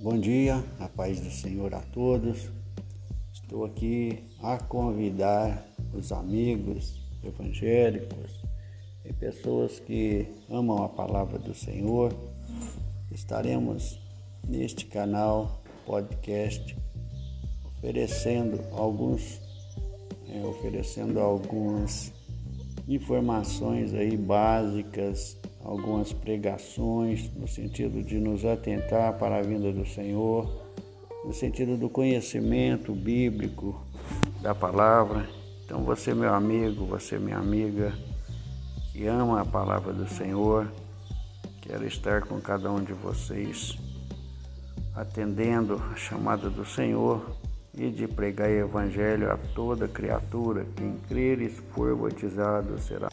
Bom dia, a paz do Senhor a todos. Estou aqui a convidar os amigos evangélicos e pessoas que amam a palavra do Senhor. Estaremos neste canal podcast oferecendo alguns é, oferecendo algumas informações aí básicas algumas pregações no sentido de nos atentar para a vinda do Senhor, no sentido do conhecimento bíblico da palavra. Então, você, meu amigo, você, minha amiga, que ama a palavra do Senhor, quero estar com cada um de vocês, atendendo a chamada do Senhor e de pregar o Evangelho a toda criatura. Quem crer e for batizado será